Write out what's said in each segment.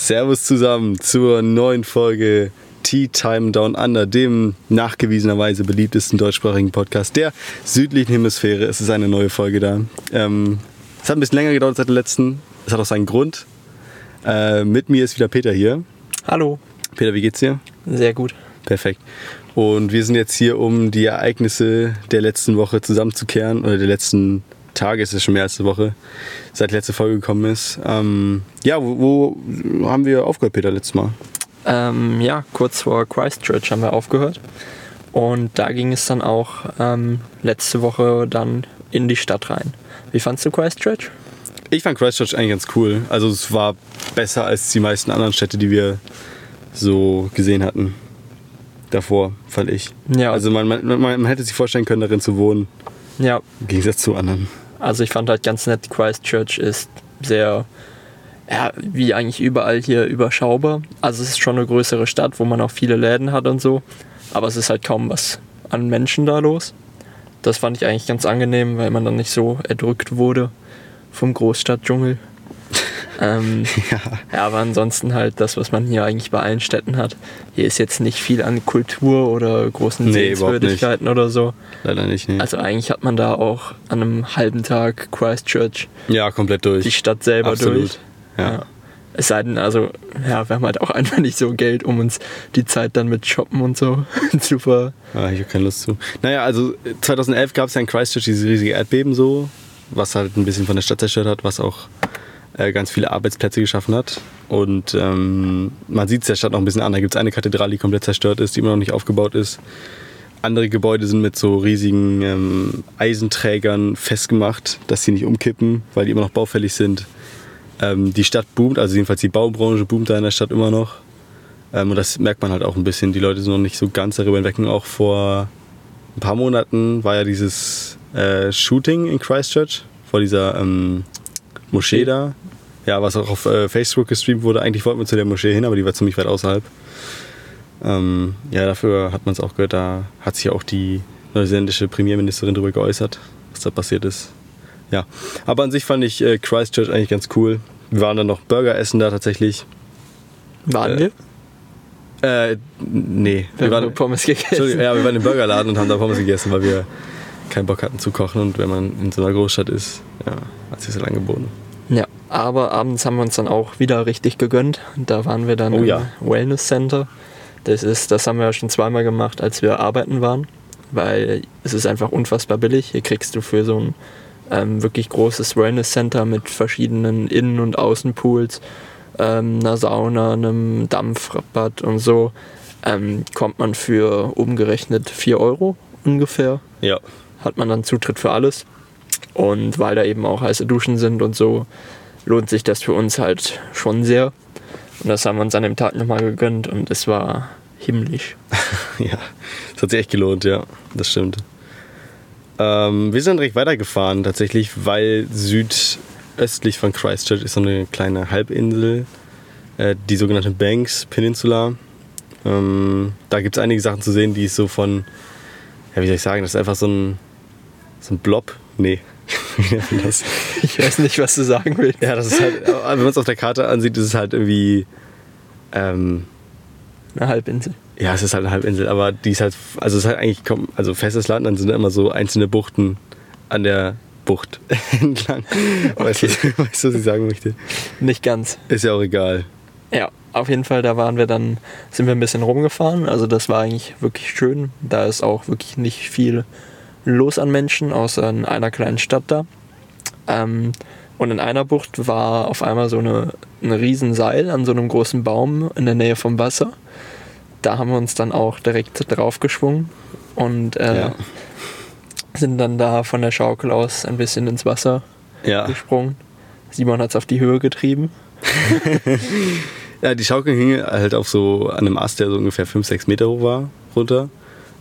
Servus zusammen zur neuen Folge Tea Time Down Under, dem nachgewiesenerweise beliebtesten deutschsprachigen Podcast der südlichen Hemisphäre. Es ist eine neue Folge da. Ähm, es hat ein bisschen länger gedauert seit der letzten. Es hat auch seinen Grund. Äh, mit mir ist wieder Peter hier. Hallo. Peter, wie geht's dir? Sehr gut. Perfekt. Und wir sind jetzt hier, um die Ereignisse der letzten Woche zusammenzukehren oder der letzten Tage, es ist schon mehr als eine Woche, seit letzte Folge gekommen ist. Ähm, ja, wo, wo, haben wir aufgehört, Peter, letztes Mal? Ähm, ja, kurz vor Christchurch haben wir aufgehört. Und da ging es dann auch ähm, letzte Woche dann in die Stadt rein. Wie fandst du Christchurch? Ich fand Christchurch eigentlich ganz cool. Also es war besser als die meisten anderen Städte, die wir so gesehen hatten. Davor, fand ich. Ja. Also man, man, man hätte sich vorstellen können, darin zu wohnen. Ja. Im Gegensatz zu anderen. Also ich fand halt ganz nett, Christchurch ist sehr, ja, wie eigentlich überall hier überschaubar. Also es ist schon eine größere Stadt, wo man auch viele Läden hat und so. Aber es ist halt kaum was an Menschen da los. Das fand ich eigentlich ganz angenehm, weil man dann nicht so erdrückt wurde vom Großstadtdschungel. Ähm, ja. ja. aber ansonsten halt das, was man hier eigentlich bei allen Städten hat. Hier ist jetzt nicht viel an Kultur oder großen nee, Sehenswürdigkeiten oder so. Leider nicht, nee. Also eigentlich hat man da auch an einem halben Tag Christchurch. Ja, komplett durch. Die Stadt selber Absolut. durch. Ja. ja. Es sei denn, also, ja, wir haben halt auch einfach nicht so Geld, um uns die Zeit dann mit Shoppen und so zu ver. Ja, ich habe keine Lust zu. Naja, also 2011 gab es ja in Christchurch dieses riesige Erdbeben so, was halt ein bisschen von der Stadt zerstört hat, was auch ganz viele Arbeitsplätze geschaffen hat. Und ähm, man sieht es der Stadt noch ein bisschen an. Da gibt es eine Kathedrale, die komplett zerstört ist, die immer noch nicht aufgebaut ist. Andere Gebäude sind mit so riesigen ähm, Eisenträgern festgemacht, dass sie nicht umkippen, weil die immer noch baufällig sind. Ähm, die Stadt boomt, also jedenfalls die Baubranche boomt da in der Stadt immer noch. Ähm, und das merkt man halt auch ein bisschen. Die Leute sind noch nicht so ganz darüber hinweg. Auch vor ein paar Monaten war ja dieses äh, Shooting in Christchurch vor dieser ähm, Moschee da. Ja, was auch auf äh, Facebook gestreamt wurde. Eigentlich wollten wir zu der Moschee hin, aber die war ziemlich weit außerhalb. Ähm, ja, dafür hat man es auch gehört. Da hat sich auch die neuseeländische Premierministerin darüber geäußert, was da passiert ist. Ja, aber an sich fand ich äh, Christchurch eigentlich ganz cool. Wir waren dann noch Burger essen da tatsächlich. Waren äh, wir? Äh, nee. Wir, wir waren Pommes gegessen. Ja, wir waren im Burgerladen und haben da Pommes gegessen, weil wir keinen Bock hatten zu kochen und wenn man in so einer Großstadt ist, ja, hat sich das halt angeboten. Ja, aber abends haben wir uns dann auch wieder richtig gegönnt. Da waren wir dann oh, ja. im Wellness Center. Das, ist, das haben wir ja schon zweimal gemacht, als wir arbeiten waren, weil es ist einfach unfassbar billig. Hier kriegst du für so ein ähm, wirklich großes Wellness Center mit verschiedenen Innen- und Außenpools, ähm, einer Sauna, einem Dampfbad und so, ähm, kommt man für umgerechnet 4 Euro ungefähr. Ja hat man dann Zutritt für alles. Und weil da eben auch heiße Duschen sind und so, lohnt sich das für uns halt schon sehr. Und das haben wir uns an dem Tag nochmal gegönnt und es war himmlisch. ja, es hat sich echt gelohnt, ja, das stimmt. Ähm, wir sind direkt weitergefahren, tatsächlich, weil südöstlich von Christchurch ist so eine kleine Halbinsel, äh, die sogenannte Banks Peninsula. Ähm, da gibt es einige Sachen zu sehen, die ist so von, ja, wie soll ich sagen, das ist einfach so ein so ein Blob? Nee. Ich weiß nicht, was du sagen willst. Ja, das ist halt, wenn man es auf der Karte ansieht, ist es halt irgendwie. Ähm, eine Halbinsel. Ja, es ist halt eine Halbinsel, aber die ist halt, also es ist halt eigentlich, also festes Land, dann sind da immer so einzelne Buchten an der Bucht entlang. Okay. Weißt, du, weißt du, was ich sagen möchte? Nicht ganz. Ist ja auch egal. Ja, auf jeden Fall, da waren wir dann, sind wir ein bisschen rumgefahren. Also das war eigentlich wirklich schön. Da ist auch wirklich nicht viel los an Menschen, außer in einer kleinen Stadt da. Ähm, und in einer Bucht war auf einmal so eine, ein Riesenseil an so einem großen Baum in der Nähe vom Wasser. Da haben wir uns dann auch direkt drauf geschwungen und äh, ja. sind dann da von der Schaukel aus ein bisschen ins Wasser ja. gesprungen. Simon hat es auf die Höhe getrieben. ja, die Schaukel hing halt auf so an einem Ast, der so ungefähr 5, 6 Meter hoch war, runter.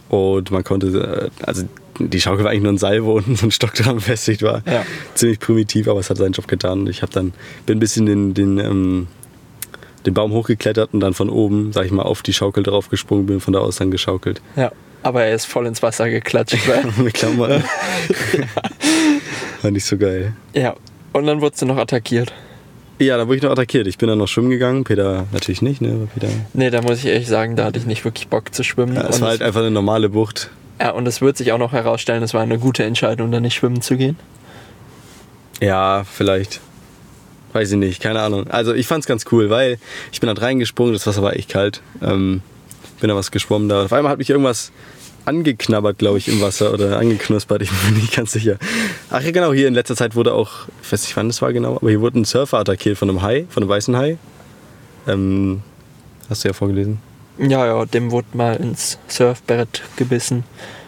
Und man konnte, äh, also die Schaukel war eigentlich nur ein Seil, wo unten so ein Stock dran befestigt war. Ja. Ziemlich primitiv, aber es hat seinen Job getan. Ich habe dann bin ein bisschen den, den, ähm, den Baum hochgeklettert und dann von oben, sag ich mal, auf die Schaukel drauf gesprungen, bin von da aus dann geschaukelt. Ja, aber er ist voll ins Wasser geklatscht. Mit Klammern. War nicht so geil. Ja, und dann wurdest du noch attackiert. Ja, da wurde ich noch attackiert. Ich bin dann noch schwimmen gegangen. Peter natürlich nicht, ne? Peter. Nee, da muss ich ehrlich sagen, da hatte ich nicht wirklich Bock zu schwimmen. Ja, es war halt einfach eine normale Bucht. Ja, und es wird sich auch noch herausstellen, es war eine gute Entscheidung, da nicht schwimmen zu gehen. Ja, vielleicht. Weiß ich nicht, keine Ahnung. Also ich fand's ganz cool, weil ich bin da reingesprungen, das Wasser war echt kalt. Ähm, bin da was geschwommen da. Auf einmal hat mich irgendwas angeknabbert, glaube ich, im Wasser oder angeknuspert, ich bin nicht ganz sicher. Ach ja, genau, hier in letzter Zeit wurde auch, ich weiß nicht wann das war genau, aber hier wurde ein Surfer attackiert von einem Hai, von einem weißen Hai. Ähm, hast du ja vorgelesen. Ja, ja, dem wurde mal ins Surfbrett gebissen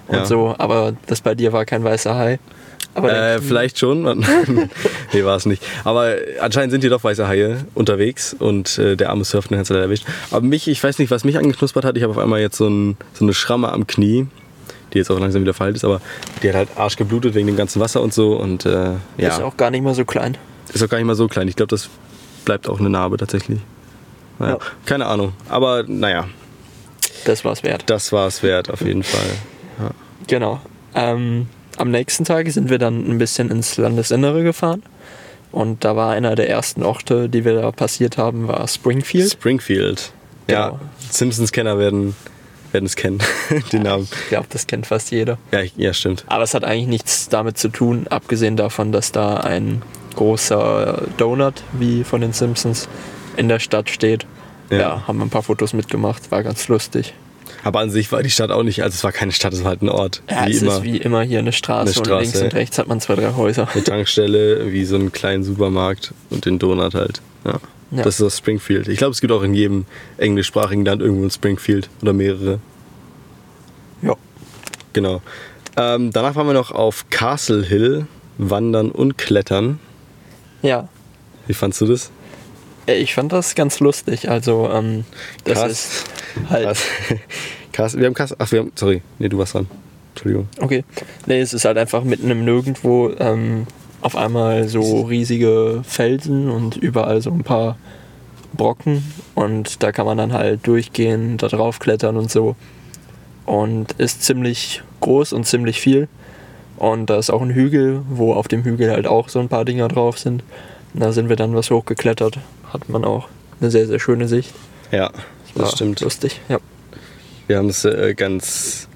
und Ja. so, aber das bei dir war kein weißer Hai. Aber Äh, vielleicht schon. nee, war es nicht. Aber anscheinend sind hier doch weiße Haie unterwegs und äh, der arme Surfer den hat leider erwischt. Aber mich, ich weiß nicht, was mich angeknuspert hat. Ich habe auf einmal jetzt so, ein, so eine Schramme am Knie, die jetzt auch langsam wieder verheilt ist, aber die hat halt arsch geblutet wegen dem ganzen Wasser und so. Und äh, ja, ist auch gar nicht mal so klein. ist auch gar nicht mal so klein. Ich glaube, das bleibt auch eine Narbe tatsächlich. Naja, Ja. Keine Ahnung. Aber naja, Das war's wert. das war es wert auf jeden Fall. Genau. Ähm, am nächsten Tag sind wir dann ein bisschen ins Landesinnere gefahren. Und da war einer der ersten Orte, die wir da passiert haben, war Springfield. Springfield. Ja, Genau. Simpsons-Kenner werden, werden es kennen, den Namen. Ich glaube, das kennt fast jeder. Ja, ja, stimmt. Aber es hat eigentlich nichts damit zu tun, abgesehen davon, dass da ein großer Donut, wie von den Simpsons, in der Stadt steht. Ja. Ja, haben wir ein paar Fotos mitgemacht, war ganz lustig. Aber an sich war die Stadt auch nicht, also es war keine Stadt, es war halt ein Ort. Ja, wie es immer. ist wie immer hier eine Straße, Eine Straße, und links und ja. rechts hat man zwei, drei Häuser. Eine Tankstelle, wie so einen kleinen Supermarkt und den Donut halt. Ja. Ja. Das ist das Springfield. Ich glaube, es gibt auch in jedem englischsprachigen Land irgendwo ein Springfield oder mehrere. Ja. Genau. Ähm, danach waren wir noch auf Castle Hill, wandern und klettern. Ja, Wie fandst du das? Äh, ich fand das ganz lustig. Also, ähm, das Krass. ist halt. Krass. Krass. Wir haben Castle. Ach, wir haben. Sorry. Nee, du warst dran. Entschuldigung. Okay. Nee, es ist halt einfach mitten im Nirgendwo ähm, auf einmal so riesige Felsen und überall so ein paar Brocken und da kann man dann halt durchgehen, da drauf klettern und so. Und ist ziemlich groß und ziemlich viel. Und da ist auch ein Hügel, wo auf dem Hügel halt auch so ein paar Dinger drauf sind. Und da sind wir dann was hochgeklettert. Hat man auch eine sehr, sehr schöne Sicht. Ja, das stimmt. Lustig, ja. Wir haben es äh, ganz,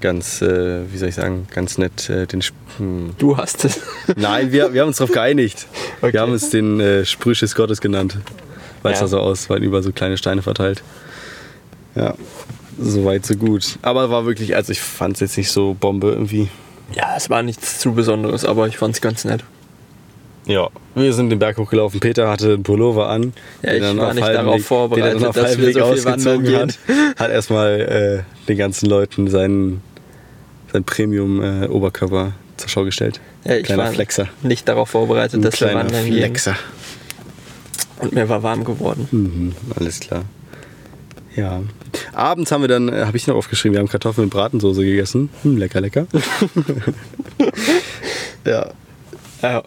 ganz, äh, wie soll ich sagen, ganz nett äh, den. Sp hm. Du hast es. Nein, wir, wir haben uns darauf geeinigt. Okay. Wir haben es den äh, Sprühschiss Gottes genannt, weil es Ja. da so aus, weil über so kleine Steine verteilt. Ja, so weit, so gut. Aber war wirklich, also ich fand es jetzt nicht so Bombe irgendwie. Ja, es war nichts zu Besonderes, aber ich fand es ganz nett. Ja. Wir sind den Berg hochgelaufen. Peter hatte einen Pullover an. Ja, ich dann war nicht darauf Weg- vorbereitet, er dass halbem wir so viel ausgezogen wandern hat. Hat erstmal äh, den ganzen Leuten seinen, sein Premium-Oberkörper zur Schau gestellt. Ja, ich Kleiner war Flexer. nicht darauf vorbereitet, Ein dass wir wandern gehen. Flexer. Und mir war warm geworden. Mhm, alles klar. Ja. Abends haben wir dann, äh, habe ich noch aufgeschrieben, wir haben Kartoffeln mit Bratensoße gegessen. Hm, lecker, lecker. ja. Ja,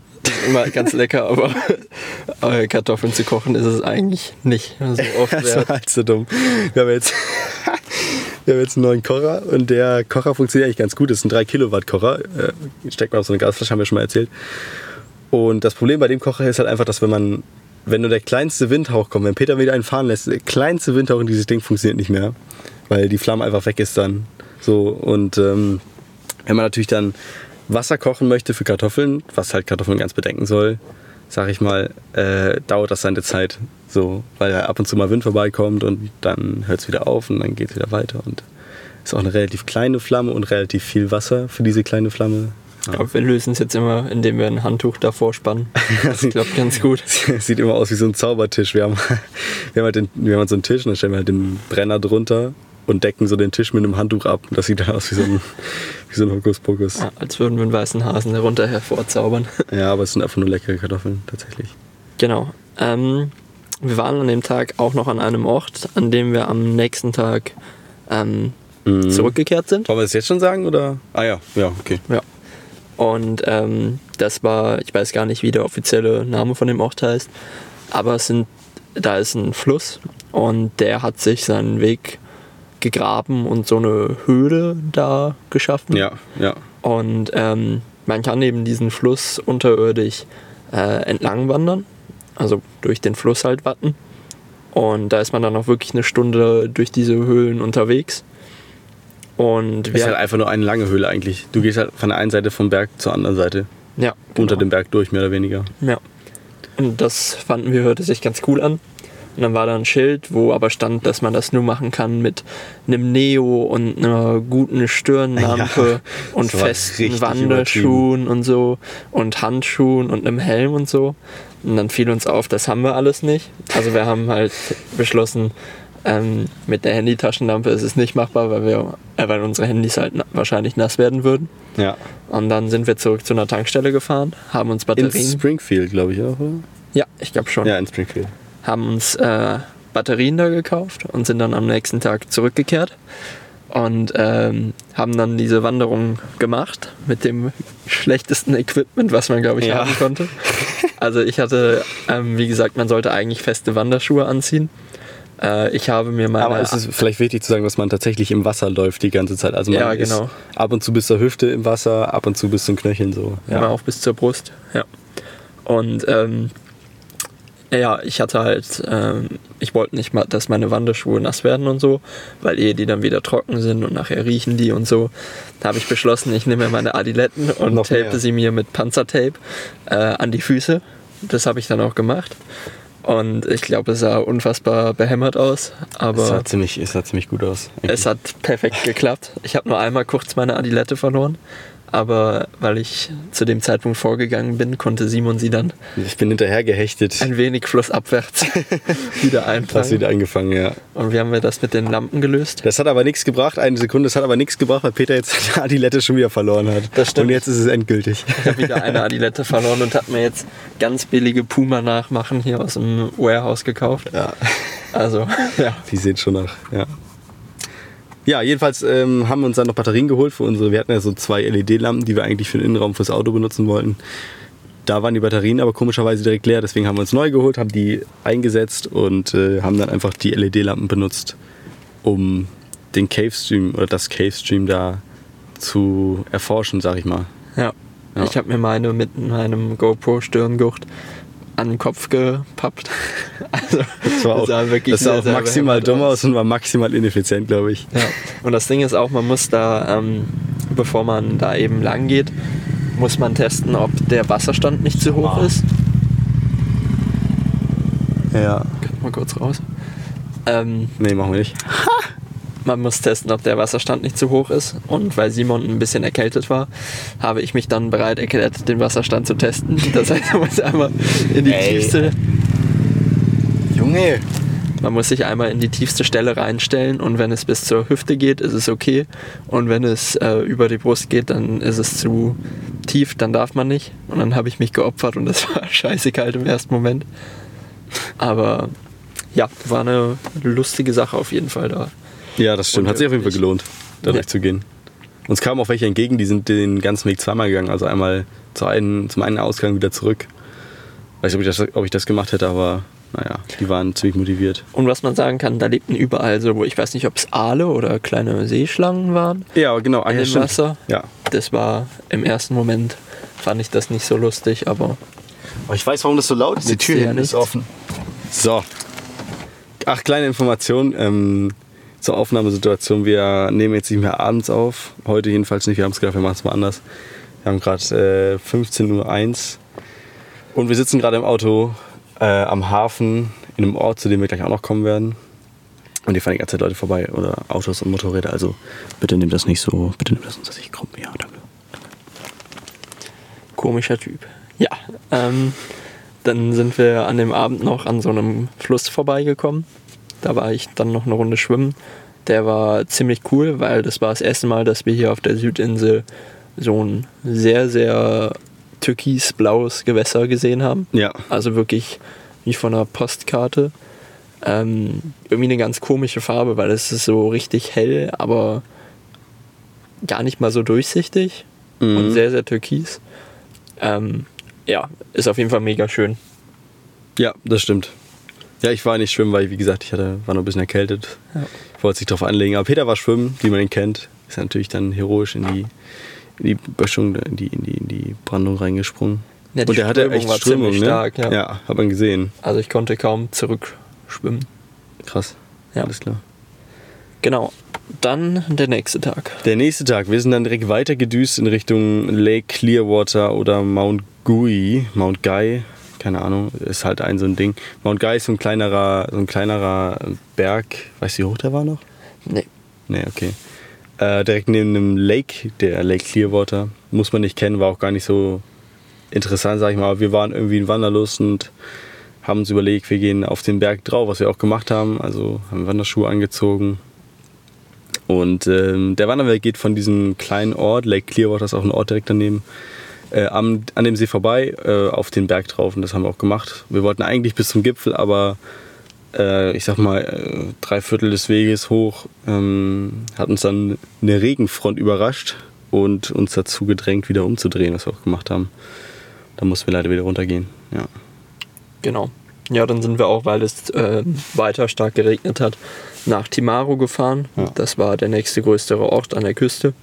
immer ganz lecker, aber äh, Kartoffeln zu kochen ist es eigentlich nicht so oft Das war halt so dumm. Wir haben jetzt, wir haben jetzt einen neuen Kocher und der Kocher funktioniert eigentlich ganz gut. Das ist ein 3 Kilowatt Kocher. Äh, Steckt man auf so eine Gasflasche, haben wir schon mal erzählt. Und das Problem bei dem Kocher ist halt einfach, dass wenn man, wenn nur der kleinste Windhauch kommt, wenn Peter wieder einen fahren lässt, der kleinste Windhauch in dieses Ding funktioniert nicht mehr, weil die Flamme einfach weg ist dann. So und ähm, wenn man natürlich dann Wasser kochen möchte für Kartoffeln, was halt Kartoffeln ganz bedenken soll, sag ich mal, äh, dauert das seine Zeit. So, weil ab und zu mal Wind vorbeikommt und dann hört es wieder auf und dann geht es wieder weiter. Und ist auch eine relativ kleine Flamme und relativ viel Wasser für diese kleine Flamme. Aber wir lösen es jetzt immer, indem wir ein Handtuch davor spannen. Das klappt ganz gut. Sieht immer aus wie so ein Zaubertisch. Wir haben, wir haben, halt, den, wir haben halt so einen Tisch und dann stellen wir halt den Brenner drunter und decken so den Tisch mit einem Handtuch ab. Das sieht aus wie so ein, wie so ein Hokuspokus. Ja, als würden wir einen weißen Hasen herunter hervorzaubern. Ja, aber es sind einfach nur leckere Kartoffeln, tatsächlich. Genau. Ähm, wir waren an dem Tag auch noch an einem Ort, an dem wir am nächsten Tag ähm, Mhm. zurückgekehrt sind. Wollen wir das jetzt schon sagen? Oder? Ah ja, ja, okay. Ja. Und ähm, das war, ich weiß gar nicht, wie der offizielle Name von dem Ort heißt, aber es sind, da ist ein Fluss und der hat sich seinen Weg gegraben und so eine Höhle da geschaffen. Ja, ja. Und ähm, man kann eben diesen Fluss unterirdisch äh, entlang wandern. also durch den Fluss halt Watten. Und da ist man dann auch wirklich eine Stunde durch diese Höhlen unterwegs. Und Es ist halt einfach nur eine lange Höhle eigentlich. Du gehst halt von der einen Seite vom Berg zur anderen Seite. ja, Unter genau. dem Berg durch, mehr oder weniger. Ja. Und das fanden wir, hörte sich ganz cool an. Und dann war da ein Schild, wo aber stand, dass man das nur machen kann mit einem Neo und einer guten Stirnlampe Ja, und festen Wanderschuhen und so und Handschuhen und einem Helm und so. Und dann fiel uns auf, das haben wir alles nicht. Also wir haben halt beschlossen, ähm, mit der Handytaschenlampe ist es nicht machbar, weil, wir, äh, weil unsere Handys halt na wahrscheinlich nass werden würden. Ja. Und dann sind wir zurück zu einer Tankstelle gefahren, haben uns In Batterien. Springfield, glaube ich auch, oder? ja, ich glaube schon. Ja, in Springfield. Haben uns äh, Batterien da gekauft und sind dann am nächsten Tag zurückgekehrt und ähm, haben dann diese Wanderung gemacht mit dem schlechtesten Equipment, was man, glaube ich, Ja. haben konnte. Also ich hatte, ähm, wie gesagt, man sollte eigentlich feste Wanderschuhe anziehen. Äh, ich habe mir meine... Aber es ist vielleicht wichtig zu sagen, dass man tatsächlich im Wasser läuft die ganze Zeit. Also man Ja, ist genau. ab und zu bis zur Hüfte im Wasser, ab und zu bis zum Knöcheln so. Immer auch bis zur Brust, ja. Und ähm, ja, ich hatte halt, ähm, ich wollte nicht mal, dass meine Wanderschuhe nass werden und so, weil ehe die dann wieder trocken sind und nachher riechen die und so, da habe ich beschlossen, ich nehme meine Adiletten und Noch tape mehr. sie mir mit Panzertape äh, an die Füße. Das habe ich dann auch gemacht. Und ich glaube, es sah unfassbar behämmert aus, aber Es sah ziemlich, es sah ziemlich gut aus. eigentlich. es hat perfekt geklappt. Ich habe nur einmal kurz meine Adilette verloren, aber weil ich zu dem Zeitpunkt vorgegangen bin, konnte Simon sie dann ich bin hinterher gehechtet. ein wenig flussabwärts wieder einfangen. wieder angefangen, ja. Und wie haben wir das mit den Lampen gelöst? Das hat aber nichts gebracht, eine Sekunde, das hat aber nichts gebracht, weil Peter jetzt seine Adilette schon wieder verloren hat. Das stimmt. Und jetzt ist es endgültig. Ich habe wieder eine Adilette verloren und habe mir jetzt ganz billige Puma-Nachmachen hier aus dem Warehouse gekauft. Ja. Also, ja. Die sehen schon nach, ja. Ja, jedenfalls ähm, haben wir uns dann noch Batterien geholt für unsere, wir hatten ja so zwei LED-Lampen, die wir eigentlich für den Innenraum fürs Auto benutzen wollten. Da waren die Batterien aber komischerweise direkt leer, deswegen haben wir uns neu geholt, haben die eingesetzt und äh, haben dann einfach die LED-Lampen benutzt, um den Cave Stream oder das Cave Stream da zu erforschen, sag ich mal. ja. Ja. Ich habe mir meine mit meinem GoPro-Stirngurt an den Kopf gepappt. Also, Das war auch, sah wirklich das sah auch maximal dumm aus. und war maximal ineffizient, glaube ich. Ja. Und das Ding ist auch, man muss da, ähm, bevor man da eben lang geht, muss man testen, ob der Wasserstand nicht zu hoch Ah. ist. Ja. Kommt mal kurz raus. Ähm, Nee, machen wir nicht. man muss testen, ob der Wasserstand nicht zu hoch ist. Und weil Simon ein bisschen erkältet war, habe ich mich dann bereit erklärt, den Wasserstand zu testen. Das heißt, man muss einmal in die Ey. tiefste, Junge! man muss sich einmal in die tiefste Stelle reinstellen und wenn es bis zur Hüfte geht, ist es okay. Und wenn es äh, über die Brust geht, dann ist es zu tief, dann darf man nicht. Und dann habe ich mich geopfert und das war scheiße kalt im ersten Moment. Aber ja, war eine lustige Sache auf jeden Fall da. Ja, das stimmt. Hat sich auf jeden Fall gelohnt, da Ja. durchzugehen. Uns kamen auch welche entgegen, die sind den ganzen Weg zweimal gegangen. Also einmal zu einen, zum einen Ausgang wieder zurück. Weiß nicht, ob ich das, ob ich das gemacht hätte, aber naja, die waren ziemlich motiviert. Und was man sagen kann, da lebten überall so, wo ich weiß nicht, ob es Aale oder kleine Seeschlangen waren Ja, genau. Ah, in ja, dem stimmt. Wasser. Ja. Das war im ersten Moment, fand ich das nicht so lustig, aber Aber ich weiß, warum das so laut ist. Die Tür hier hinten ist nicht. offen. So. Ach, kleine Information ähm, zur Aufnahmesituation. Wir nehmen jetzt nicht mehr abends auf. Heute jedenfalls nicht. Wir haben es gedacht, wir machen es mal anders. Wir haben gerade äh, 15.01 Uhr. Und wir sitzen gerade im Auto äh, am Hafen in einem Ort, zu dem wir gleich auch noch kommen werden. Und hier fahren die ganze Zeit Leute vorbei oder Autos und Motorräder. Also bitte nehmt das nicht so, bitte nehmt das uns das nicht krumm. Ja, danke. komischer Typ. Ja, ähm, dann sind wir an dem Abend noch an so einem Fluss vorbeigekommen. Da war ich dann noch eine Runde schwimmen. Der war ziemlich cool, weil das war das erste Mal, dass wir hier auf der Südinsel so ein sehr, sehr türkisblaues Gewässer gesehen haben. Ja, Also wirklich wie von einer Postkarte. Ähm, irgendwie eine ganz komische Farbe, weil es ist so richtig hell, aber gar nicht mal so durchsichtig Mhm. und sehr, sehr türkis. Ähm, ja, ist auf jeden Fall mega schön. Ja, das stimmt. Ja, ich war nicht schwimmen, weil, wie gesagt, ich hatte, war noch ein bisschen erkältet. Ja. Ich wollte sich darauf anlegen. Aber Peter war schwimmen, wie man ihn kennt. Ist natürlich dann heroisch in die, in die Böschung, in die, in, die, in die Brandung reingesprungen. Ja, Und der hatte echt war Strömung, ne? stark, ja. ja, hat man gesehen. Also ich konnte kaum zurückschwimmen. Krass. Ja. Alles klar. Genau. Dann der nächste Tag. Der nächste Tag, wir sind dann direkt weiter gedüst in Richtung Lake Clearwater oder Mount Gui, Mount Guy, keine Ahnung, ist halt ein so ein Ding. Mount Guy ist so ein kleinerer, so ein kleinerer Berg, weißt du, wie hoch der war noch? Nee. Nee, okay. Äh, direkt neben einem Lake, der Lake Clearwater, muss man nicht kennen, war auch gar nicht so interessant, sag ich mal. Aber wir waren irgendwie in Wanderlust und haben uns überlegt, wir gehen auf den Berg drauf, was wir auch gemacht haben. Also haben Wanderschuhe angezogen. Und ähm, der Wanderweg geht von diesem kleinen Ort, Lake Clearwater ist auch ein Ort direkt daneben, äh, am, an dem See vorbei äh, auf den Berg drauf. Und das haben wir auch gemacht. Wir wollten eigentlich bis zum Gipfel, aber äh, ich sag mal, äh, drei Viertel des Weges hoch ähm, hat uns dann eine Regenfront überrascht und uns dazu gedrängt, wieder umzudrehen, was wir auch gemacht haben. Da mussten wir leider wieder runtergehen. Ja. Genau. Ja, dann sind wir auch, weil es äh, weiter stark geregnet hat, nach Timaru gefahren. Ja. Das war der nächste größere Ort an der Küste.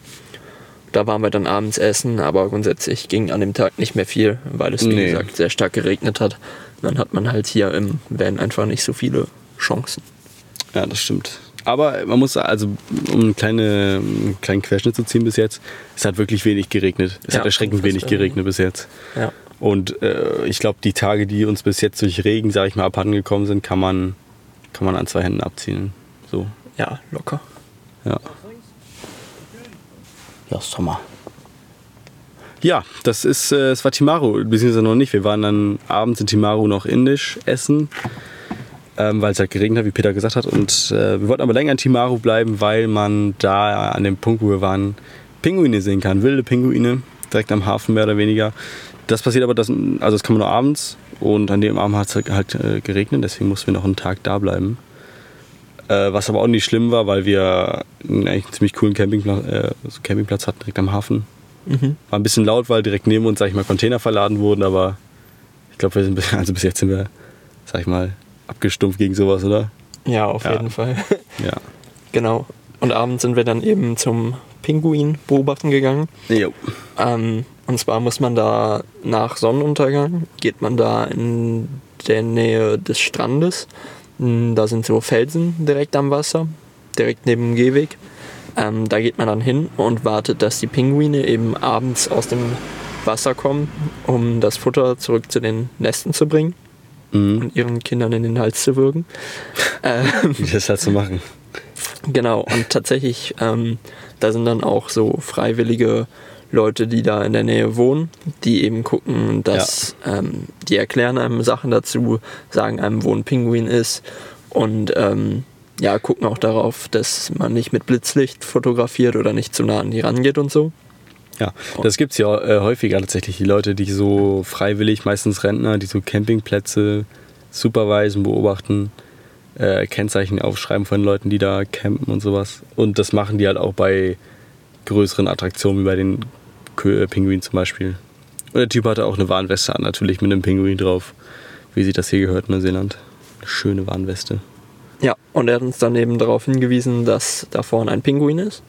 Da waren wir dann abends essen, aber grundsätzlich ging an dem Tag nicht mehr viel, weil es, wie Nee. gesagt, sehr stark geregnet hat. Dann hat man halt hier im Van einfach nicht so viele Chancen. ja, das stimmt. Aber man muss, also um einen, kleine, einen kleinen Querschnitt zu ziehen bis jetzt, es hat wirklich wenig geregnet. Es Ja, hat erschreckend wenig unfassbar geregnet bis jetzt. Ja. Und äh, ich glaube, die Tage, die uns bis jetzt durch Regen, sag ich mal, abhanden gekommen sind, kann man, kann man an zwei Händen abziehen. So, Ja, locker. ja. Ja, Sommer. Ja, das ist, äh, es war Timaru, beziehungsweise noch nicht. Wir waren dann abends in Timaru noch indisch essen, ähm, weil es halt geregnet hat, wie Peter gesagt hat. Und äh, wir wollten aber länger in Timaru bleiben, weil man da an dem Punkt, wo wir waren, Pinguine sehen kann. Wilde Pinguine, direkt am Hafen mehr oder weniger. Das passiert aber, das, also das kann man nur abends. Und an dem Abend hat es halt, halt äh, geregnet, deswegen mussten wir noch einen Tag da bleiben. Äh, was aber auch nicht schlimm war, weil wir einen, eigentlich einen ziemlich coolen Campingplatz, äh, so Campingplatz hatten, direkt am Hafen. Mhm. War ein bisschen laut, weil direkt neben uns, sag ich mal, Container verladen wurden, aber ich glaube, wir sind bis- also bis jetzt sind wir, sag ich mal, abgestumpft gegen sowas, oder? Ja, auf Ja. jeden Fall. Ja. genau. Und abends sind wir dann eben zum Pinguin beobachten gegangen. Jo. Ähm, und zwar muss man da nach Sonnenuntergang, geht man da in der Nähe des Strandes. Mm, Da sind so Felsen direkt am Wasser, direkt neben dem Gehweg. Ähm, da geht man dann hin und wartet, dass die Pinguine eben abends aus dem Wasser kommen, um das Futter zurück zu den Nesten zu bringen Mhm. und ihren Kindern in den Hals zu würgen. Ähm, Wie das halt zu machen. Genau, und tatsächlich, ähm, da sind dann auch so freiwillige Leute, die da in der Nähe wohnen, die eben gucken, dass ähm, die erklären einem Sachen dazu, sagen einem, wo ein Pinguin ist und ähm, ja, gucken auch darauf, dass man nicht mit Blitzlicht fotografiert oder nicht zu nah an die rangeht und so. Ja, das gibt es ja äh, häufiger tatsächlich. Die Leute, die so freiwillig, meistens Rentner, die so Campingplätze supervisen, beobachten, äh, Kennzeichen aufschreiben von Leuten, die da campen und sowas. Und das machen die halt auch bei größeren Attraktionen, wie bei den Äh, Pinguinen zum Beispiel. Und der Typ hatte auch eine Warnweste an, natürlich mit einem Pinguin drauf, wie sich das hier gehört in Neuseeland. Eine schöne Warnweste. Ja, und er hat uns dann eben darauf hingewiesen, dass da vorne ein Pinguin ist.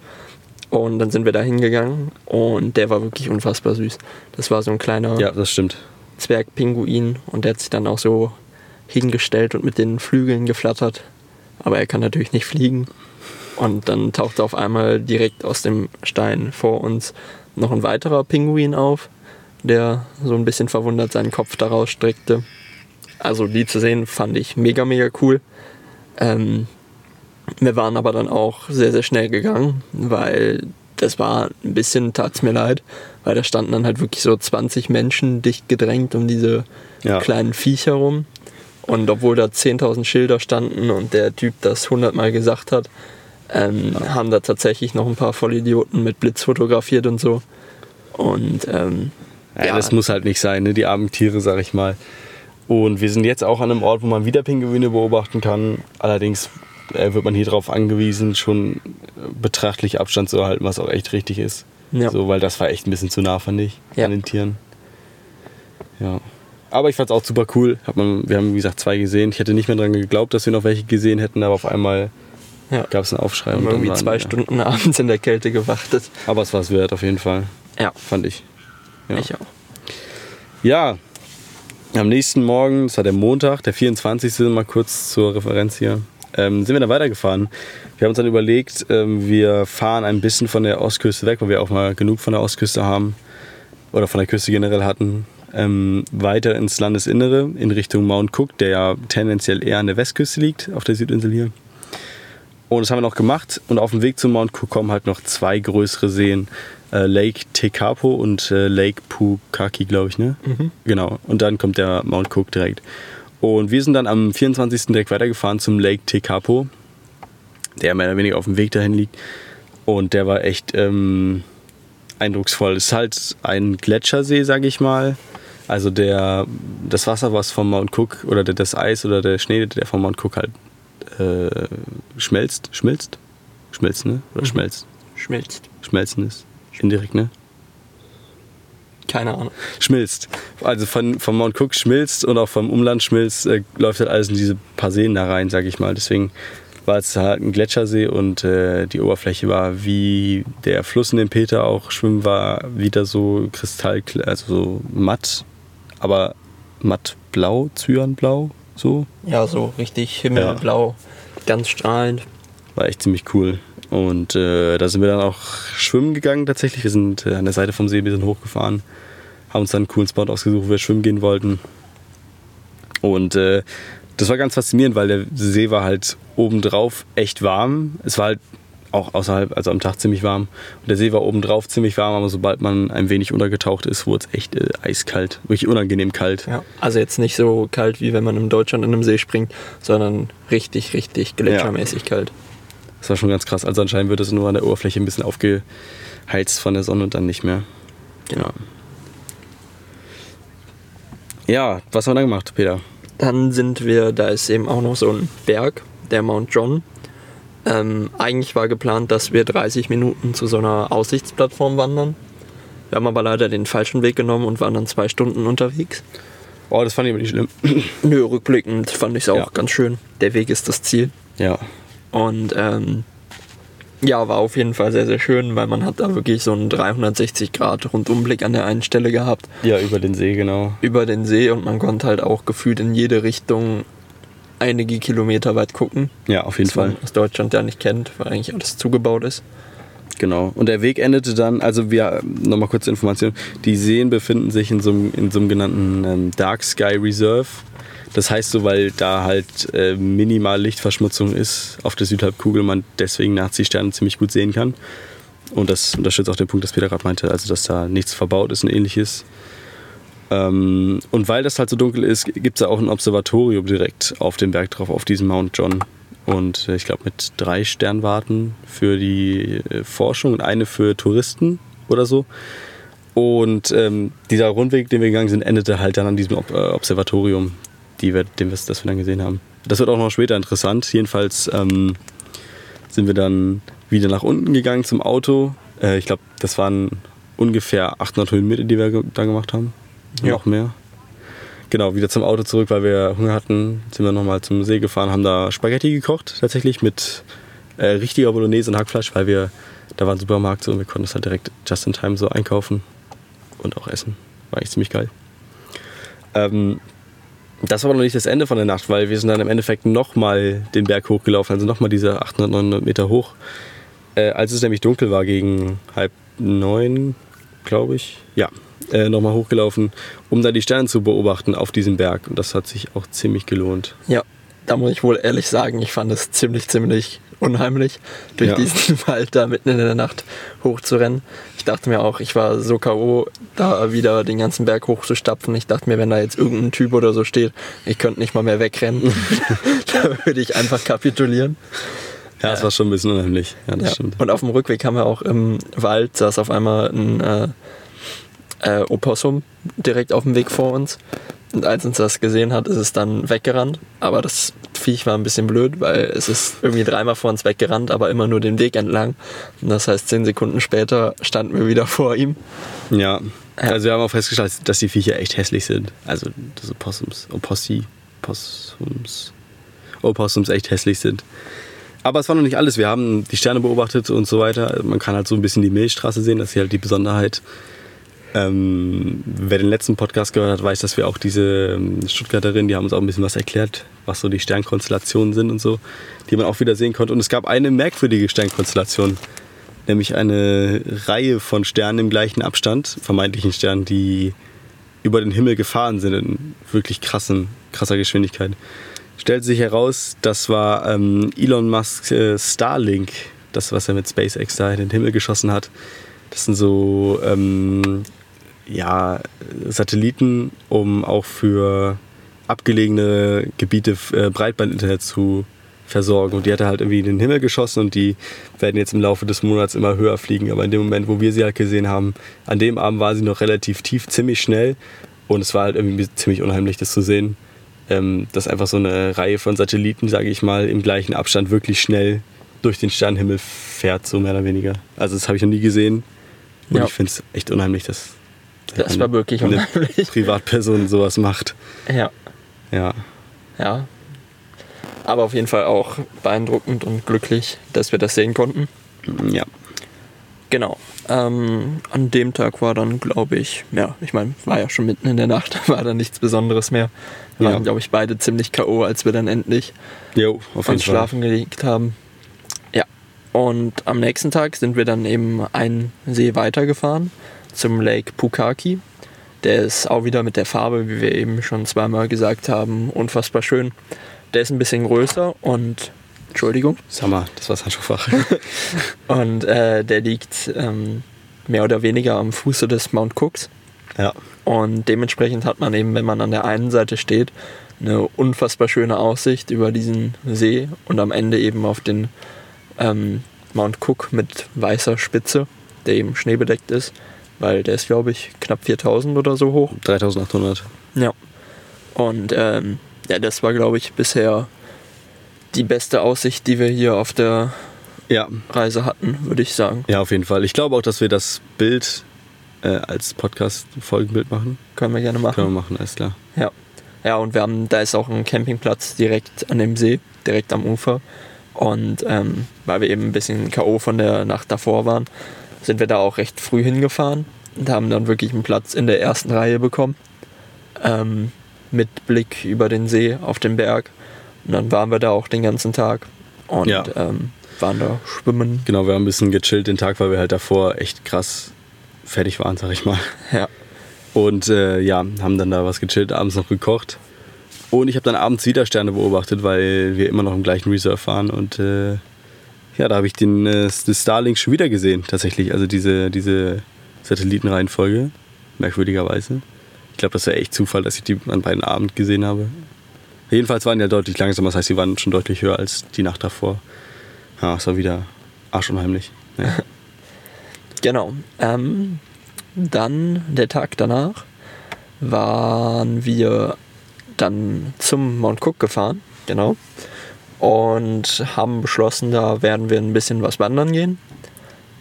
Und dann sind wir da hingegangen und der war wirklich unfassbar süß. Das war so ein kleiner Ja, das stimmt. Zwergpinguin und der hat sich dann auch so hingestellt und mit den Flügeln geflattert. Aber er kann natürlich nicht fliegen. Und dann tauchte auf einmal direkt aus dem Stein vor uns noch ein weiterer Pinguin auf, der so ein bisschen verwundert seinen Kopf daraus streckte. Also die zu sehen fand ich mega, mega cool. Ähm, wir waren aber dann auch sehr, sehr schnell gegangen, weil das war ein bisschen, tat's mir leid, weil da standen dann halt wirklich so 20 Menschen dicht gedrängt um diese Ja. kleinen Viecher rum. Und obwohl da 10.000 Schilder standen und der Typ das hundertmal gesagt hat, ähm, haben da tatsächlich noch ein paar Vollidioten mit Blitz fotografiert und so. Und ähm, Ja, Ja. das muss halt nicht sein, ne? die armen Tiere, sag ich mal. Und wir sind jetzt auch an einem Ort, wo man wieder Pinguine beobachten kann. Allerdings äh, wird man hier darauf angewiesen, schon betrachtlich Abstand zu erhalten, was auch echt richtig ist. Ja. So, weil das war echt ein bisschen zu nah, fand ich, Ja. an den Tieren. Ja. Aber ich fand es auch super cool. Hat man, wir haben, wie gesagt, zwei gesehen. Ich hätte nicht mehr daran geglaubt, dass wir noch welche gesehen hätten, aber auf einmal ja. gab es einen Aufschrei. haben und dann irgendwie zwei wir- Stunden abends in der Kälte gewartet. Aber es war es wert, auf jeden Fall, Ja, fand ich. Ja. ich auch. Ja, am nächsten Morgen, das war der Montag, der 24. mal kurz zur Referenz hier, ähm, sind wir dann weitergefahren. Wir haben uns dann überlegt, ähm, wir fahren ein bisschen von der Ostküste weg, weil wir auch mal genug von der Ostküste haben oder von der Küste generell hatten. Ähm, weiter ins Landesinnere in Richtung Mount Cook, der ja tendenziell eher an der Westküste liegt, auf der Südinsel hier. Und das haben wir noch gemacht. Und auf dem Weg zum Mount Cook kommen halt noch zwei größere Seen. Äh, Lake Tekapo und äh, Lake Pukaki, glaube ich, ne? Mhm. Genau. Und dann kommt der Mount Cook direkt. Und wir sind dann am 24. direkt weitergefahren zum Lake Tekapo, der mehr oder weniger auf dem Weg dahin liegt. Und der war echt ähm, eindrucksvoll. Es ist halt ein Gletschersee, sage ich mal. Also der, das Wasser, was vom Mount Cook oder der, das Eis oder der Schnee, der vom Mount Cook halt äh, schmelzt, schmilzt, schmilzt, ne? Oder Mhm. schmelzt, Schmilzt. schmelzen ist indirekt, ne? Keine Ahnung. Schmilzt. Also von, vom Mount Cook schmilzt und auch vom Umland schmilzt, äh, läuft halt alles in diese paar Seen da rein, sag ich mal. Deswegen war es halt ein Gletschersee und äh, die Oberfläche war wie der Fluss, in dem Peter auch schwimmen war, wieder so Kristall, also so matt, aber mattblau, zyanblau, so. Ja, so richtig himmelblau, ganz strahlend. War echt ziemlich cool. Und äh, da sind wir dann auch schwimmen gegangen tatsächlich. Wir sind äh, an der Seite vom See ein bisschen hochgefahren, haben uns dann einen coolen Spot ausgesucht, wo wir schwimmen gehen wollten. Und äh, das war ganz faszinierend, weil der See war halt obendrauf echt warm. Es war halt auch außerhalb, also am Tag ziemlich warm. Und der See war obendrauf ziemlich warm, aber sobald man ein wenig untergetaucht ist, wurde es echt äh, eiskalt. Wirklich unangenehm kalt. Ja. Also jetzt nicht so kalt, wie wenn man in Deutschland in einem See springt, sondern richtig, richtig gletschermäßig kalt. Das war schon ganz krass. Also anscheinend wird es nur an der Oberfläche ein bisschen aufgeheizt von der Sonne und dann nicht mehr. Genau. Ja, was haben wir dann gemacht, Peter? Dann sind wir, da ist eben auch noch so ein Berg, der Mount John. Ähm, eigentlich war geplant, dass wir 30 Minuten zu so einer Aussichtsplattform wandern. Wir haben aber leider den falschen Weg genommen und waren dann zwei Stunden unterwegs. Oh, das fand ich aber nicht schlimm. Nö, rückblickend fand ich es auch Ja. ganz schön. Der Weg ist das Ziel. Ja, Und ähm, ja, war auf jeden Fall sehr, sehr schön, weil man hat da wirklich so einen 360 Grad Rundumblick an der einen Stelle gehabt ja, über den See, genau. über den See und man konnte halt auch gefühlt in jede Richtung einige Kilometer weit gucken. Ja, auf jeden was Fall. aus Deutschland ja nicht kennt, weil eigentlich alles zugebaut ist. Genau. Und der Weg endete dann, also wir, nochmal kurze Information, die Seen befinden sich in so einem, in so einem genannten ähm, Dark Sky Reserve. Das heißt so, weil da halt äh, minimal Lichtverschmutzung ist auf der Südhalbkugel, man deswegen nachts die Sterne ziemlich gut sehen kann. Und das unterstützt auch den Punkt, das Peter gerade meinte, also dass da nichts verbaut ist und ähnliches. Ähm, und weil das halt so dunkel ist, gibt es da auch ein Observatorium direkt auf dem Berg drauf, auf diesem Mount John. Und äh, ich glaube mit drei Sternwarten für die äh, Forschung und eine für Touristen oder so. Und ähm, dieser Rundweg, den wir gegangen sind, endete halt dann an diesem Ob äh, Observatorium, die wir, den wir, das wir dann gesehen haben. Das wird auch noch später interessant. Jedenfalls ähm, sind wir dann wieder nach unten gegangen zum Auto. Äh, ich glaube, das waren ungefähr 800 Höhenmeter, die wir da gemacht haben. Ja. Noch mehr. Genau, wieder zum Auto zurück, weil wir Hunger hatten. Sind wir nochmal zum See gefahren, haben da Spaghetti gekocht, tatsächlich mit äh, richtiger Bolognese und Hackfleisch, weil wir, da war ein Supermarkt so und wir konnten es halt direkt just in time so einkaufen und auch essen. War eigentlich ziemlich geil. Ähm, das war aber noch nicht das Ende von der Nacht, weil wir sind dann im Endeffekt nochmal den Berg hochgelaufen, also nochmal diese 800, 900 Meter hoch. Äh, als es nämlich dunkel war, gegen halb neun, glaube ich, ja, äh, nochmal hochgelaufen, um dann die Sterne zu beobachten auf diesem Berg. Und das hat sich auch ziemlich gelohnt. Ja, da muss ich wohl ehrlich sagen, ich fand es ziemlich, ziemlich unheimlich, durch Ja. diesen Wald da mitten in der Nacht hochzurennen. Ich dachte mir auch, ich war so K.O., da wieder den ganzen Berg hochzustapfen. Ich dachte mir, wenn da jetzt irgendein Typ oder so steht, ich könnte nicht mal mehr wegrennen. da würde ich einfach kapitulieren. Ja, das war schon ein bisschen unheimlich. Ja, das Ja. stimmt. Und auf dem Rückweg haben wir auch im Wald, saß auf einmal ein äh, äh, Opossum direkt auf dem Weg vor uns. Und als uns das gesehen hat, ist es dann weggerannt. Aber das Viech war ein bisschen blöd, weil es ist irgendwie dreimal vor uns weggerannt, aber immer nur den Weg entlang. Und das heißt, zehn Sekunden später standen wir wieder vor ihm. Ja. Ja. Also wir haben auch festgestellt, dass die Viecher echt hässlich sind. Also das Opossums, Opossi, Opossums, Opossums echt hässlich sind. Aber es war noch nicht alles. Wir haben die Sterne beobachtet und so weiter. Man kann halt so ein bisschen die Milchstraße sehen. Das ist halt die Besonderheit Ähm, wer den letzten Podcast gehört hat, weiß, dass wir auch diese ähm, Stuttgarterin, die haben uns auch ein bisschen was erklärt, was so die Sternkonstellationen sind und so, die man auch wieder sehen konnte. Und es gab eine merkwürdige Sternkonstellation, nämlich eine Reihe von Sternen im gleichen Abstand, vermeintlichen Sternen, die über den Himmel gefahren sind in wirklich krassen, krasser Geschwindigkeit. Stellt sich heraus, das war ähm, Elon Musk äh, Starlink, das, was er mit SpaceX da in den Himmel geschossen hat. Das sind so ähm, ja, Satelliten, um auch für abgelegene Gebiete äh, Breitbandinternet zu versorgen. Und die hat er halt irgendwie in den Himmel geschossen und die werden jetzt im Laufe des Monats immer höher fliegen. Aber in dem Moment, wo wir sie halt gesehen haben, an dem Abend war sie noch relativ tief, ziemlich schnell. Und es war halt irgendwie ziemlich unheimlich, das zu sehen, ähm, dass einfach so eine Reihe von Satelliten, sage ich mal, im gleichen Abstand wirklich schnell durch den Sternenhimmel fährt, so mehr oder weniger. Also das habe ich noch nie gesehen. Und Ja. ich finde es echt unheimlich, dass Das eine- war wirklich eine unheimlich. Privatperson sowas macht. Ja, Ja. ja. Aber auf jeden Fall auch beeindruckend und glücklich, dass wir das sehen konnten. Ja. Genau. Ähm, an dem Tag war dann, glaube ich, ja, ich meine, war ja schon mitten in der Nacht, war dann nichts Besonderes mehr. Wir Ja. waren, glaube ich, beide ziemlich K.O., als wir dann endlich Jo, auf jeden uns schlafen gelegt haben. Ja. Und am nächsten Tag sind wir dann eben einen See weitergefahren zum Lake Pukaki. Der ist auch wieder mit der Farbe, wie wir eben schon zweimal gesagt haben, unfassbar schön. Der ist ein bisschen größer und Entschuldigung. Sag mal, das war das Handschuhfach. Und äh, der liegt ähm, mehr oder weniger am Fuße des Mount Cooks. ja. Und dementsprechend hat man eben, wenn man an der einen Seite steht, eine unfassbar schöne Aussicht über diesen See und am Ende eben auf den ähm, Mount Cook mit weißer Spitze, der eben schneebedeckt ist, weil der ist, glaube ich, knapp 4000 oder so hoch. 3800. Ja. Und ähm, ja, das war, glaube ich, bisher die beste Aussicht, die wir hier auf der Ja. Reise hatten, würde ich sagen. Ja, auf jeden Fall. Ich glaube auch, dass wir das Bild äh, als Podcast-Folgenbild machen. Können wir gerne machen. Können wir machen, alles klar. Ja. Ja, und wir haben, da ist auch ein Campingplatz direkt an dem See, direkt am Ufer. Und ähm, weil wir eben ein bisschen K.O. von der Nacht davor waren, sind wir da auch recht früh hingefahren und haben dann wirklich einen Platz in der ersten Reihe bekommen. Ähm, mit Blick über den See auf den Berg. Und dann waren wir da auch den ganzen Tag und Ja. ähm, waren da schwimmen. Genau, wir haben ein bisschen gechillt den Tag, weil wir halt davor echt krass fertig waren, sag ich mal. Ja. Und äh, ja, haben dann da was gechillt, abends noch gekocht. Und ich habe dann abends wieder Sterne beobachtet, weil wir immer noch im gleichen Reserve waren. Und äh, ja, da habe ich den äh, das Starlink schon wieder gesehen, tatsächlich. Also diese, diese Satellitenreihenfolge, merkwürdigerweise. Ich glaube, das war echt Zufall, dass ich die an beiden Abend gesehen habe. Jedenfalls waren die ja deutlich langsamer, das heißt, sie waren schon deutlich höher als die Nacht davor. Ja, es war wieder arschunheimlich. Ja. Genau. Ähm, dann der Tag danach waren wir dann zum Mount Cook gefahren, genau. Und haben beschlossen, da werden wir ein bisschen was wandern gehen.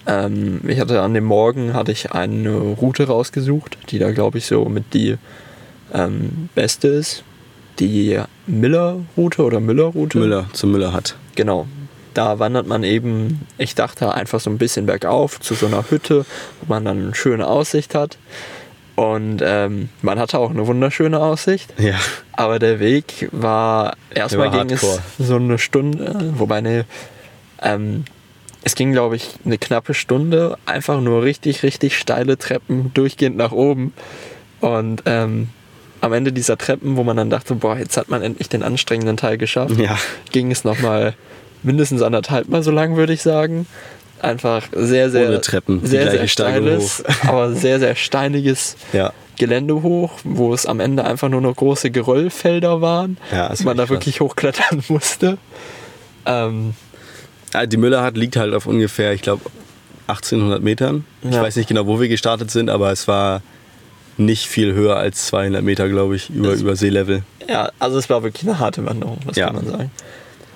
Ähm, ich hatte an dem Morgen hatte ich eine Route rausgesucht, die da glaube ich so mit die ähm, beste ist. Die Miller-Route oder Müller-Route. Müller, zum Müller hat. Genau. Da wandert man eben, ich dachte einfach so ein bisschen bergauf zu so einer Hütte, wo man dann eine schöne Aussicht hat. Und ähm, man hatte auch eine wunderschöne Aussicht. Ja. Aber der Weg war, erstmal ging es so eine Stunde, wobei ne, ähm, es ging glaube ich eine knappe Stunde, einfach nur richtig, richtig steile Treppen durchgehend nach oben. Und ähm, am Ende dieser Treppen, wo man dann dachte, boah, jetzt hat man endlich den anstrengenden Teil geschafft, Ja. ging es nochmal mindestens anderthalb Mal so lang, würde ich sagen. Einfach sehr, sehr, Ohne Treppen, sehr, sehr steiles, aber sehr, sehr steiniges Ja. Gelände hoch, wo es am Ende einfach nur noch große Geröllfelder waren. Ja, man da wirklich hochklettern musste. Ähm, Ah, Die Müllerhut liegt halt auf ungefähr, ich glaube, 1800 Metern. Ich Ja. weiß nicht genau, wo wir gestartet sind, aber es war nicht viel höher als 200 Meter, glaube ich, über, Das- über Seelevel. ja, also es war wirklich eine harte Wanderung, das Ja. kann man sagen.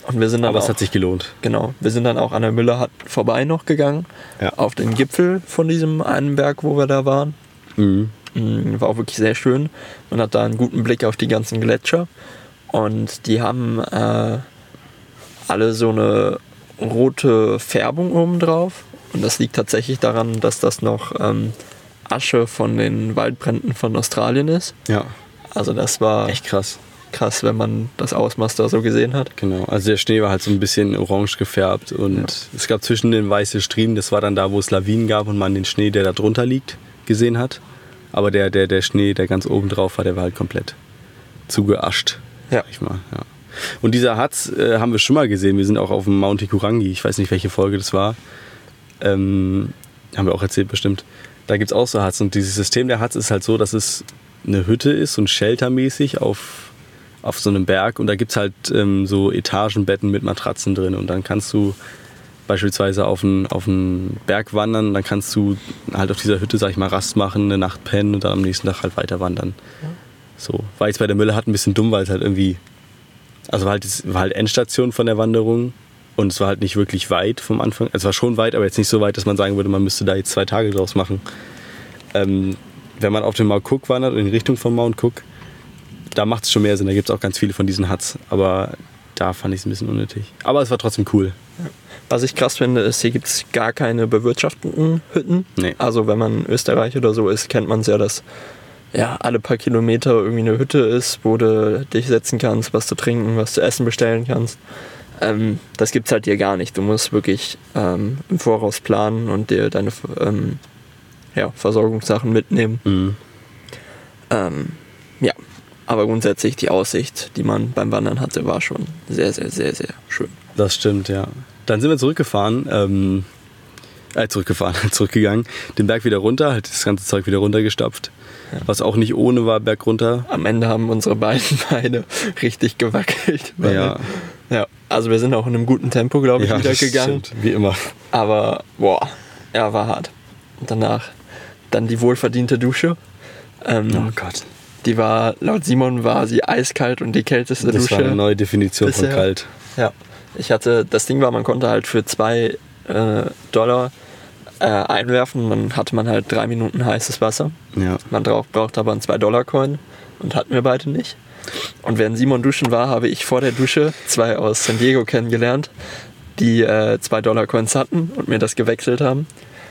Und wir sind dann Aber auch, es hat sich gelohnt. genau, wir sind dann auch an der Müllerhut vorbei noch gegangen, Ja. auf den Gipfel von diesem einen Berg, wo wir da waren. Mhm. Mm, War auch wirklich sehr schön. Man hat da einen guten Blick auf die ganzen Gletscher. Und die haben äh, alle so eine rote Färbung oben drauf. Und das liegt tatsächlich daran, dass das noch ähm, Asche von den Waldbränden von Australien ist. Ja, Also das war echt krass. Krass, wenn man das Ausmaß da so gesehen hat. Genau, also der Schnee war halt so ein bisschen orange gefärbt und Ja. es gab zwischen den weiße Striemen, das war dann da, wo es Lawinen gab und man den Schnee, der da drunter liegt, gesehen hat. Aber der, der, der Schnee, der ganz oben drauf war, der war halt komplett zugeascht, Ja. sag ich mal. Ja. Und dieser Hatz äh, haben wir schon mal gesehen. Wir sind auch auf dem Mount Hikurangi. Ich weiß nicht, welche Folge das war. Ähm, haben wir auch erzählt bestimmt. Da gibt es auch so Hatz. Und dieses System der Hatz ist halt so, dass es eine Hütte ist, ein Shelter-mäßig auf, auf so einem Berg. Und da gibt es halt ähm, so Etagenbetten mit Matratzen drin. Und dann kannst du beispielsweise auf einen, auf einen Berg wandern. Dann kannst du halt auf dieser Hütte, sag ich mal, Rast machen, eine Nacht pennen und dann am nächsten Tag halt weiter wandern. So, war jetzt bei der Mülle hat ein bisschen dumm, weil es halt irgendwie, also war halt, war halt Endstation von der Wanderung und es war halt nicht wirklich weit vom Anfang. Es war schon weit, aber jetzt nicht so weit, dass man sagen würde, man müsste da jetzt zwei Tage draus machen. Ähm, wenn man auf den Mount Cook wandert, in Richtung von Mount Cook, da macht es schon mehr Sinn. Da gibt es auch ganz viele von diesen Huts, aber da fand ich es ein bisschen unnötig. Aber es war trotzdem cool. Was ich krass finde, ist, hier gibt es gar keine bewirtschafteten Hütten. Nee. Also wenn man in Österreich oder so ist, kennt man es ja, dass ja, alle paar Kilometer irgendwie eine Hütte ist, wo du dich setzen kannst, was zu trinken, was zu essen bestellen kannst. Ähm, das gibt es halt hier gar nicht. Du musst wirklich ähm, im Voraus planen und dir deine ähm, ja, Versorgungssachen mitnehmen. Mhm. Ähm, aber grundsätzlich die Aussicht, die man beim Wandern hatte, war schon sehr, sehr, sehr, sehr schön. Das stimmt, ja. Dann sind wir zurückgefahren, ähm, äh, zurückgefahren, zurückgegangen, den Berg wieder runter, halt das ganze Zeug wieder runtergestapft. Was auch nicht ohne war, Berg runter. Am Ende haben unsere beiden Beine richtig gewackelt. Ja. ja. Also wir sind auch in einem guten Tempo, glaube ich, ja, wieder das gegangen. stimmt, wie immer. Aber boah, ja, war hart. Und danach dann die wohlverdiente Dusche. Ähm, Oh Gott. Die war, laut Simon war sie eiskalt und die kälteste Das Dusche. war eine neue Definition von bisher. kalt. Ja. Ich hatte, das Ding war, man konnte halt für zwei äh, Dollar äh, einwerfen, dann hatte man halt drei Minuten heißes Wasser. Ja. Man drauf braucht aber einen 2-Dollar-Coin und hatten wir beide nicht. Und während Simon duschen war, habe ich vor der Dusche zwei aus San Diego kennengelernt, die 2-Dollar-Coins hatten und mir das gewechselt haben.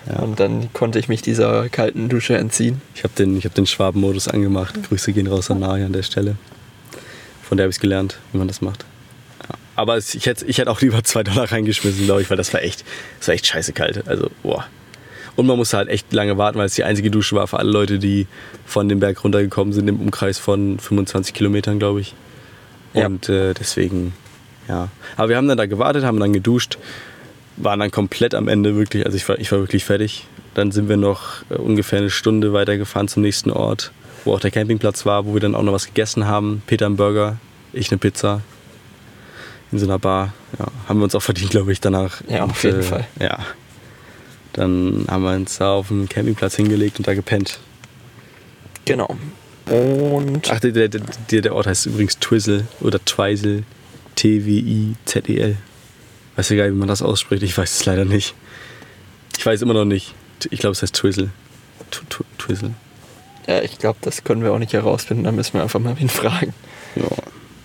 Ja. Und dann konnte ich mich dieser kalten Dusche entziehen. Ich habe den, ich hab den Schwabenmodus angemacht. Grüße gehen raus an Nari an der Stelle. Von der habe ich gelernt, wie man das macht. Ja. Aber es, ich, hätte, ich hätte auch lieber zwei Dollar reingeschmissen, glaube ich, weil das war echt, das war echt scheiße kalt. Also, boah. Und man musste halt echt lange warten, weil es die einzige Dusche war für alle Leute, die von dem Berg runtergekommen sind, im Umkreis von 25 Kilometern, glaube ich. Ja. Und äh, deswegen, ja. Aber wir haben dann da gewartet, haben dann geduscht, waren dann komplett am Ende wirklich, also ich war, ich war wirklich fertig. Dann sind wir noch äh, ungefähr eine Stunde weitergefahren zum nächsten Ort, wo auch der Campingplatz war, wo wir dann auch noch was gegessen haben. Peter einen Burger, ich eine Pizza. In so einer Bar. Ja, haben wir uns auch verdient, glaube ich, danach. Ja, auf jeden Fall. Ja. Dann haben wir uns da auf dem Campingplatz hingelegt und da gepennt. Genau. Und Ach, der, der, der, Ort heißt übrigens Twizzle oder Twizel. T-W-I-Z-E-L. Weiß ja nicht, wie man das ausspricht. Ich weiß es leider nicht. Ich weiß immer noch nicht. Ich glaube, es heißt Twizzle. Tw- Tw- Twizzle. ja, ich glaube, das können wir auch nicht herausfinden, da müssen wir einfach mal ihn fragen. Ja.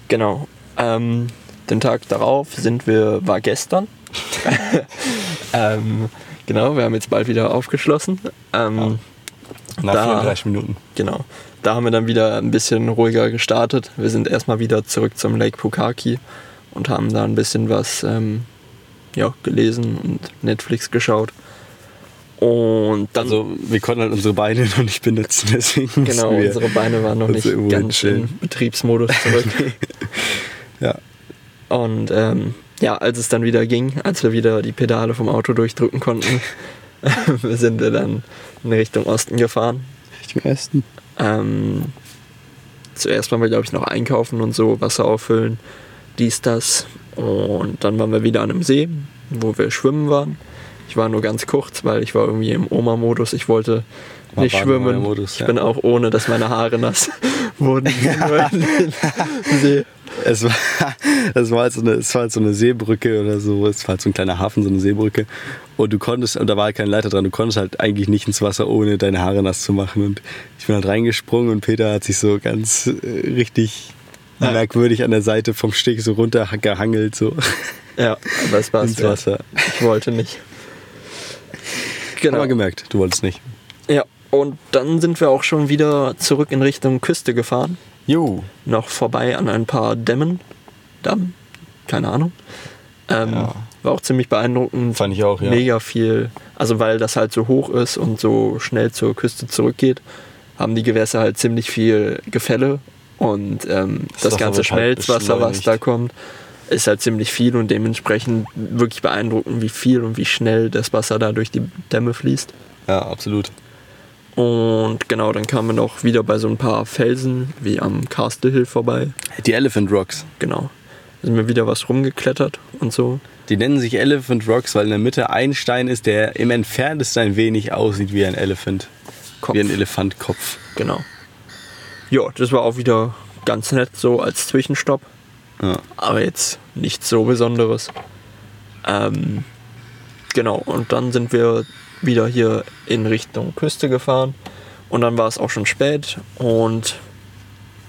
Genau. Ähm, den Tag darauf sind wir, war gestern. ähm, genau, wir haben jetzt bald wieder aufgeschlossen. Ähm, Nach Da- 34 Minuten. Genau. Da haben wir dann wieder ein bisschen ruhiger gestartet. Wir sind erstmal wieder zurück zum Lake Pukaki und haben da ein bisschen was ähm, ja, gelesen und Netflix geschaut. Und dann, Also, wir konnten halt unsere Beine noch nicht benutzen, deswegen genau, unsere Beine waren noch nicht ganz hinstellen. im Betriebsmodus zurück. Ja. Und ähm, ja, als es dann wieder ging, als wir wieder die Pedale vom Auto durchdrücken konnten, sind wir dann in Richtung Osten gefahren. Richtung Osten. Ähm, zuerst waren wir, glaube ich, noch einkaufen und so, Wasser auffüllen, dies, das. Und dann waren wir wieder an einem See, wo wir schwimmen waren. Ich war nur ganz kurz, weil ich war irgendwie im Oma-Modus. Ich wollte War nicht schwimmen. Baden-Modus, ich ja. bin auch ohne, dass meine Haare nass wurden. See. Es war, es war halt so eine, es war halt so eine Seebrücke oder so. Es war halt so ein kleiner Hafen, so eine Seebrücke. Und du konntest, und da war halt kein Leiter dran, du konntest halt eigentlich nicht ins Wasser, ohne deine Haare nass zu machen. Und ich bin halt reingesprungen und Peter hat sich so ganz äh, richtig Ja. merkwürdig an der Seite vom Steg so runtergehangelt, so Ja, aber es war es ins wert. Wasser. Ich wollte nicht. Genau. Aber gemerkt, du wolltest nicht. Ja, Und dann sind wir auch schon wieder zurück in Richtung Küste gefahren. Jo. Noch vorbei an ein paar Dämmen. Damm? Keine Ahnung. Ähm, Ja. War auch ziemlich beeindruckend. Fand ich auch, ja. Mega viel. Also weil das halt so hoch ist und so schnell zur Küste zurückgeht, haben die Gewässer halt ziemlich viel Gefälle. Und ähm, Das das, ganze halt Schmelzwasser, was da kommt, ist halt ziemlich viel und dementsprechend wirklich beeindruckend, wie viel und wie schnell das Wasser da durch die Dämme fließt. Ja, absolut. Und genau, dann kamen wir noch wieder bei so ein paar Felsen, wie am Castle Hill vorbei. Die Elephant Rocks. Genau. Da sind wir wieder was rumgeklettert und so. Die nennen sich Elephant Rocks, weil in der Mitte ein Stein ist, der im entferntesten ein wenig aussieht wie ein Elephant. Kopf. Wie ein Elefantkopf. Genau. Ja, das war auch wieder ganz nett so als Zwischenstopp. Ja. Aber jetzt nichts so Besonderes. Ähm, genau, und dann sind wir wieder hier in Richtung Küste gefahren. Und dann war es auch schon spät und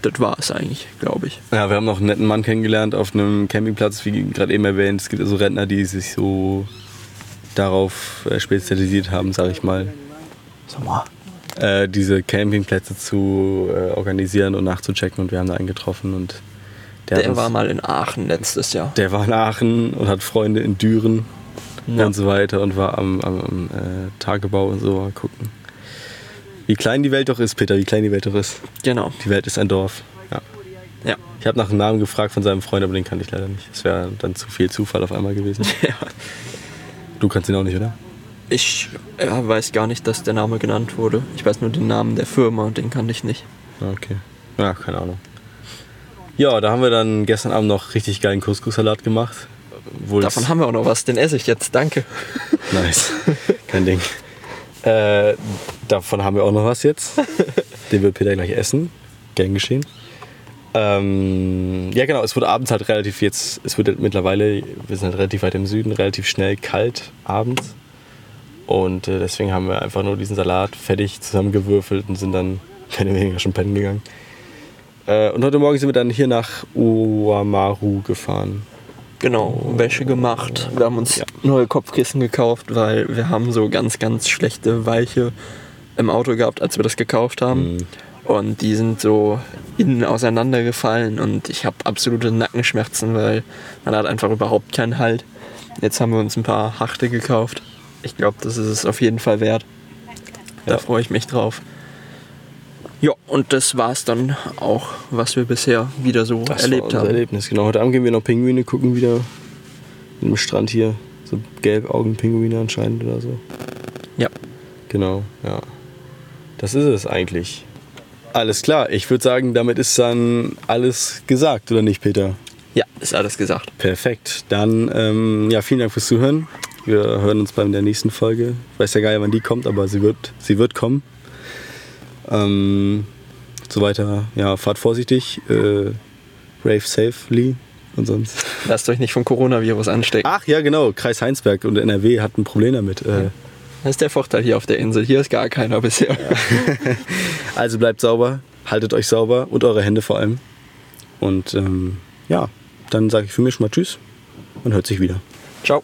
das war es eigentlich, glaube ich. Ja, wir haben noch einen netten Mann kennengelernt auf einem Campingplatz, wie gerade eben erwähnt. Es gibt also Rentner, die sich so darauf äh, spezialisiert haben, sag ich mal, Sag mal. Äh, diese Campingplätze zu äh, organisieren und nachzuchecken. Und wir haben da einen getroffen und der, Der war mal in Aachen letztes Jahr. der war in Aachen und hat Freunde in Düren Ja. und so weiter und war am, am, am äh, Tagebau und so mal gucken. Wie klein die Welt doch ist, Peter, wie klein die Welt doch ist. Genau. Die Welt ist ein Dorf. Ja. Ja. Ich habe nach dem Namen gefragt von seinem Freund, aber den kannte ich leider nicht. Das wäre dann zu viel Zufall auf einmal gewesen. ja. Du kannst ihn auch nicht, oder? Ich ja, weiß gar nicht, dass der Name genannt wurde. Ich weiß nur den Namen der Firma und den kannte ich nicht. Ah, Okay. Ja, keine Ahnung. Ja, da haben wir dann gestern Abend noch richtig geilen Couscous-Salat gemacht. Obwohl es- Davon haben wir auch noch was, den esse ich jetzt, danke. Nice. Kein Ding. Äh, davon haben wir auch noch was jetzt. Den wird Peter gleich essen. Gern geschehen. Ähm, ja, genau. Es wurde abends halt relativ jetzt. Es wird mittlerweile, wir sind halt relativ weit im Süden, relativ schnell kalt abends. Und äh, deswegen haben wir einfach nur diesen Salat fertig zusammengewürfelt und sind dann oder weniger schon pennen gegangen. Äh, und heute Morgen sind wir dann hier nach Uamaru gefahren. Genau, Wäsche gemacht. Wir haben uns Ja. neue Kopfkissen gekauft, weil wir haben so ganz, ganz schlechte Weiche im Auto gehabt, als wir das gekauft haben. Mhm. Und die sind so innen auseinandergefallen und ich habe absolute Nackenschmerzen, weil man hat einfach überhaupt keinen Halt. Jetzt haben wir uns ein paar Hachte gekauft. Ich glaube, das ist es auf jeden Fall wert. Da Ja. freue ich mich drauf. Ja, und das war es dann auch, was wir bisher wieder so Das erlebt haben. Erlebnis, genau. Heute Abend gehen wir noch Pinguine gucken wieder. Im Strand hier. So Gelbaugenpinguine anscheinend oder so. Ja. Genau, ja. Das ist es eigentlich. Alles klar, ich würde sagen, damit ist dann alles gesagt, oder nicht, Peter? Ja, ist alles gesagt. Perfekt. Dann, ähm, ja, vielen Dank fürs Zuhören. Wir hören uns bei der nächsten Folge. Ich weiß ja gar nicht, wann die kommt, aber sie wird, sie wird kommen. Ähm, so weiter. Ja, fahrt vorsichtig. Äh, rave safely und sonst. Lasst euch nicht vom Coronavirus anstecken. Ach ja, genau. Kreis Heinsberg und NRW hat ein Problem damit. Äh, Das ist der Vorteil hier auf der Insel. Hier ist gar keiner bisher. also bleibt sauber, haltet euch sauber und eure Hände vor allem. Und ähm, ja, dann sage ich für mich schon mal Tschüss und hört sich wieder. Ciao.